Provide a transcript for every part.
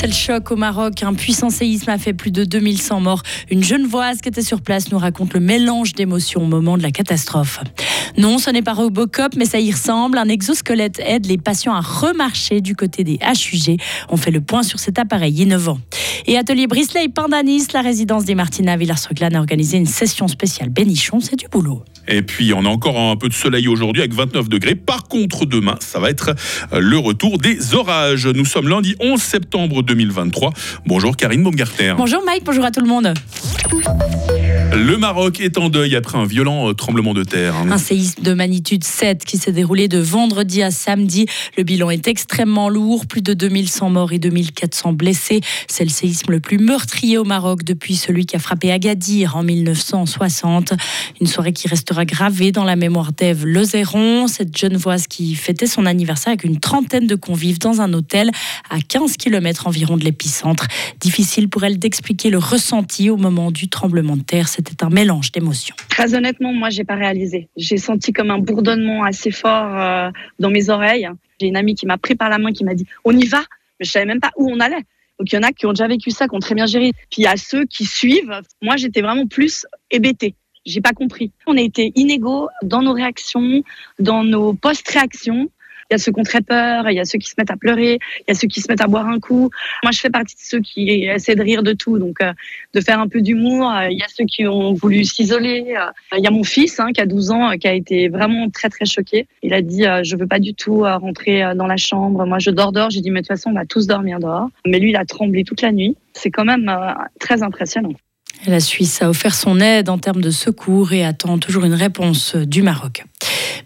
C'est le choc au Maroc. Un puissant séisme a fait plus de 2100 morts. Une Genevoise qui était sur place nous raconte le mélange d'émotions au moment de la catastrophe. Non, ce n'est pas Robocop, mais ça y ressemble. Un exosquelette aide les patients à remarcher du côté des HUG. On fait le point sur cet appareil innovant. Et Atelier Brisley Pandanis, la résidence des Martina Villars-Soclan a organisé une session spéciale Bénichon. C'est du boulot. Et puis on a encore un peu de soleil aujourd'hui avec 29 degrés. Par contre, demain, ça va être euh, le retour des orages. Nous sommes lundi 11 septembre 2023. Bonjour Karine Baumgartner. Bonjour Mike, bonjour à tout le monde. Le Maroc est en deuil après un violent euh, tremblement de terre. Un séisme de magnitude 7 qui s'est déroulé de vendredi à samedi. Le bilan est extrêmement lourd, plus de 2100 morts et 2400 blessés. C'est le séisme le plus meurtrier au Maroc depuis celui qui a frappé Agadir en 1960. Une soirée qui restera gravée dans la mémoire d'Ève Lezéron, cette Genevoise qui fêtait son anniversaire avec une trentaine de convives dans un hôtel à 15 km environ de l'épicentre. Difficile pour elle d'expliquer le ressenti au moment du tremblement de terre c'était un mélange d'émotions. Très honnêtement, moi, j'ai pas réalisé. J'ai senti comme un bourdonnement assez fort euh, dans mes oreilles. J'ai une amie qui m'a pris par la main, qui m'a dit "On y va." Mais je savais même pas où on allait. Donc il y en a qui ont déjà vécu ça, qui ont très bien géré. Puis il y a ceux qui suivent. Moi, j'étais vraiment plus hébétée. J'ai pas compris. On a été inégaux dans nos réactions, dans nos post-réactions. Il y a ceux qui ont très peur, il y a ceux qui se mettent à pleurer, il y a ceux qui se mettent à boire un coup. Moi, je fais partie de ceux qui essaient de rire de tout, donc euh, de faire un peu d'humour. Il y a ceux qui ont voulu s'isoler. Il y a mon fils hein, qui a 12 ans, qui a été vraiment très très choqué. Il a dit euh, je veux pas du tout euh, rentrer dans la chambre. Moi, je dors dehors. J'ai dit mais de toute façon, on va tous dormir dehors. Mais lui, il a tremblé toute la nuit. C'est quand même très impressionnant. La Suisse a offert son aide en termes de secours et attend toujours une réponse du Maroc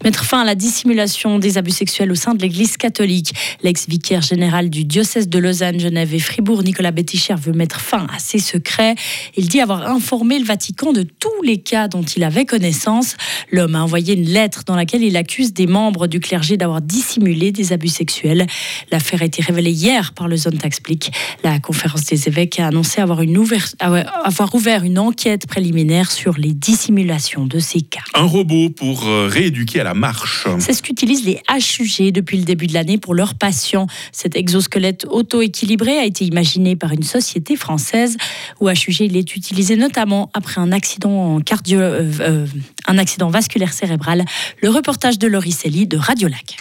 mettre fin à la dissimulation des abus sexuels au sein de l'Église catholique. L'ex-vicaire général du diocèse de Lausanne, Genève et Fribourg, Nicolas Betticher, veut mettre fin à ces secrets. Il dit avoir informé le Vatican de tous les cas dont il avait connaissance. L'homme a envoyé une lettre dans laquelle il accuse des membres du clergé d'avoir dissimulé des abus sexuels. L'affaire a été révélée hier par le Zone Explique. La conférence des évêques a annoncé avoir, une avoir ouvert une enquête préliminaire sur les dissimulations de ces cas. Un robot pour euh, rééduquer la marche. C'est ce qu'utilisent les HUG depuis le début de l'année pour leurs patients. Cet exosquelette auto-équilibré a été imaginé par une société française où HUG il est utilisé notamment après un accident, cardio, euh, euh, un accident vasculaire cérébral. Le reportage de Laurie de Radio Lac.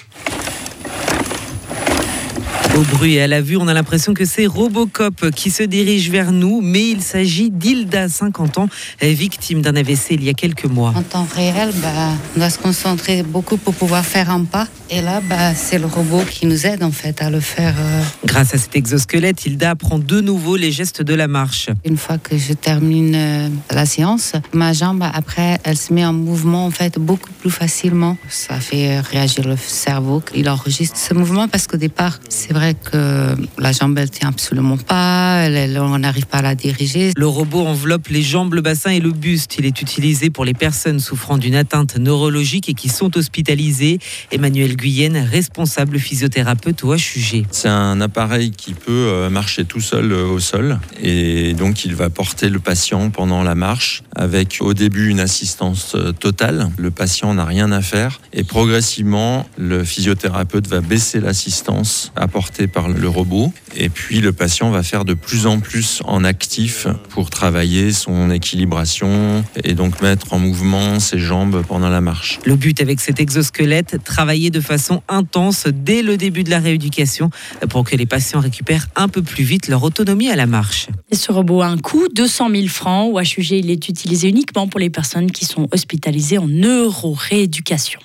Au bruit et à la vue, on a l'impression que c'est Robocop qui se dirige vers nous, mais il s'agit d'Hilda, 50 ans, victime d'un AVC il y a quelques mois. En temps réel, bah, on doit se concentrer beaucoup pour pouvoir faire un pas. Et là, bah, c'est le robot qui nous aide en fait à le faire. Euh. Grâce à cet exosquelette, Hilda apprend de nouveau les gestes de la marche. Une fois que je termine euh, la séance, ma jambe après, elle se met en mouvement en fait beaucoup plus facilement. Ça fait réagir le cerveau. Il enregistre ce mouvement parce qu'au départ, c'est vrai que la jambe, elle tient absolument pas, elle, on n'arrive pas à la diriger. Le robot enveloppe les jambes, le bassin et le buste. Il est utilisé pour les personnes souffrant d'une atteinte neurologique et qui sont hospitalisées. Emmanuel Guyenne, responsable physiothérapeute au HUG. C'est un appareil qui peut euh, marcher tout seul euh, au sol et donc il va porter le patient pendant la marche avec au début une assistance euh, totale. Le patient n'a rien à faire et progressivement le physiothérapeute va baisser l'assistance apportée par le robot. Et puis le patient va faire de plus en plus en actif pour travailler son équilibration et donc mettre en mouvement ses jambes pendant la marche. Le but avec cet exosquelette, travailler de façon intense dès le début de la rééducation pour que les patients récupèrent un peu plus vite leur autonomie à la marche. Et ce robot a un coût, 200 000 francs. Au HUG, il est utilisé uniquement pour les personnes qui sont hospitalisées en neurorééducation.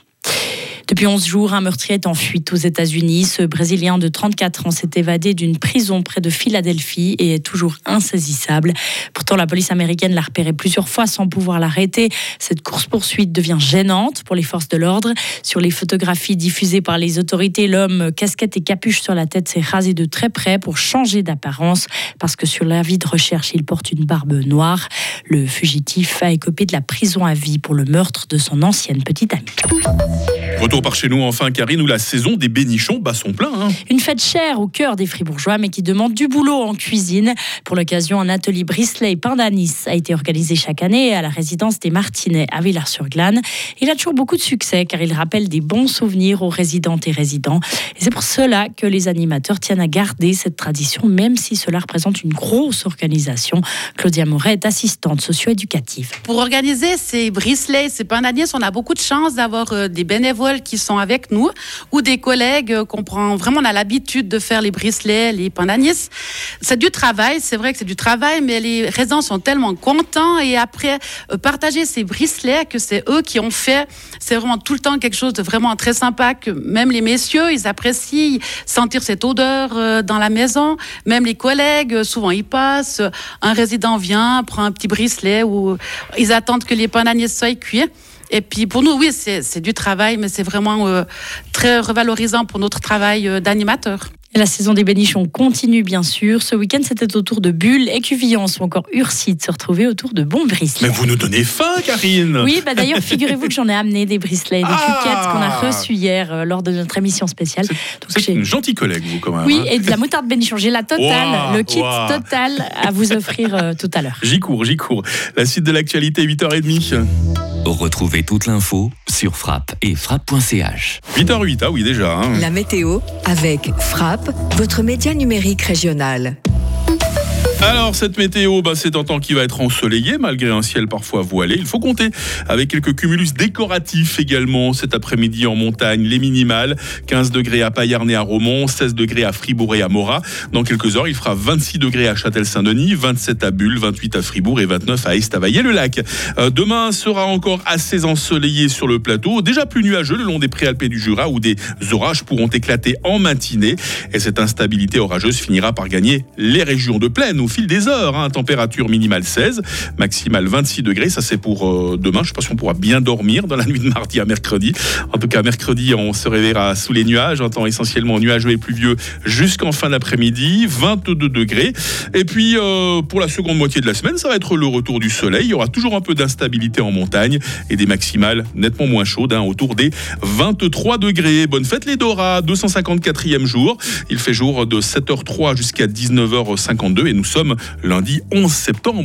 Depuis 11 jours, un meurtrier est en fuite aux États-Unis. Ce Brésilien de 34 ans s'est évadé d'une prison près de Philadelphie et est toujours insaisissable. Pourtant, la police américaine l'a repéré plusieurs fois sans pouvoir l'arrêter. Cette course-poursuite devient gênante pour les forces de l'ordre. Sur les photographies diffusées par les autorités, l'homme, casquette et capuche sur la tête, s'est rasé de très près pour changer d'apparence parce que sur l'avis de recherche, il porte une barbe noire. Le fugitif a écopé de la prison à vie pour le meurtre de son ancienne petite amie. Retour par chez nous enfin, Karine, où la saison des bénichons bat son plein. hein. Une fête chère au cœur des Fribourgeois, mais qui demande du boulot en cuisine. Pour l'occasion, un atelier Brisley pain d'anis a été organisé chaque année à la résidence des Martinets à Villars-sur-Glane. Il a toujours beaucoup de succès car il rappelle des bons souvenirs aux résidentes et résidents. Et c'est pour cela que les animateurs tiennent à garder cette tradition, même si cela représente une grosse organisation. Claudia Moret est assistante socio-éducative. Pour organiser ces bricelets, ces pains d'anis, on a beaucoup de chance d'avoir euh, des bénévoles qui sont avec nous ou des collègues euh, qu'on prend vraiment on a l'habitude de faire les bricelets, les pains d'anis. C'est du travail, c'est vrai que c'est du travail, mais les résidents sont tellement contents et après euh, partager ces bricelets que c'est eux qui ont fait, c'est vraiment tout le temps quelque chose de vraiment très sympa que même les messieurs ils apprécient sentir cette odeur euh, dans la maison, même les collègues souvent ils passent, un résident vient prend un petit bricelet ou ils attendent que les pains d'anis soient cuits. Et puis pour nous, oui, c'est du travail, mais c'est vraiment euh, très revalorisant pour notre travail euh, d'animateur. La saison des bénichons continue bien sûr. Ce week-end, c'était au tour de Bulle, Écuvillance ou encore Ursie de se retrouver autour de bons bricelets. Mais vous nous donnez faim, Karine Oui, bah d'ailleurs, figurez-vous que j'en ai amené des bricelets, des Ah cuquettes qu'on a reçues hier euh, lors de notre émission spéciale. C'est une gentille collègue, vous, quand même. Oui, hein. et de la moutarde bénichon. J'ai la totale, le kit total à vous offrir euh, tout à l'heure. J'y cours, j'y cours. La suite de l'actualité, 8h30. Retrouvez toute l'info sur frappe et frappe.ch. 8h08, ah oui, déjà. hein. La météo avec Frappe, votre média numérique régional. Alors, cette météo, bah, c'est un temps qui va être ensoleillé, malgré un ciel parfois voilé. Il faut compter avec quelques cumulus décoratifs également cet après-midi en montagne. Les minimales, 15 degrés à Payarn à Romont, 16 degrés à Fribourg et à Morat. Dans quelques heures, il fera 26 degrés à Châtel-Saint-Denis, 27 à Bulle, 28 à Fribourg et 29 à Estavayer-le-Lac. Euh, demain sera encore assez ensoleillé sur le plateau, déjà plus nuageux le long des préalpes du Jura où des orages pourront éclater en matinée. Et cette instabilité orageuse finira par gagner les régions de plaine fil des heures. hein. Température minimale 16, maximale 26 degrés. Ça, c'est pour euh, demain. Je ne sais pas si on pourra bien dormir dans la nuit de mardi à mercredi. En tout cas, mercredi, on se réveillera sous les nuages, un temps essentiellement nuageux et pluvieux jusqu'en fin d'après-midi, 22 degrés. Et puis, euh, pour la seconde moitié de la semaine, ça va être le retour du soleil. Il y aura toujours un peu d'instabilité en montagne et des maximales nettement moins chaudes, hein, autour des 23 degrés. Bonne fête les Dora, 254e jour. Il fait jour de 7h03 jusqu'à 19h52 et nous lundi 11 septembre.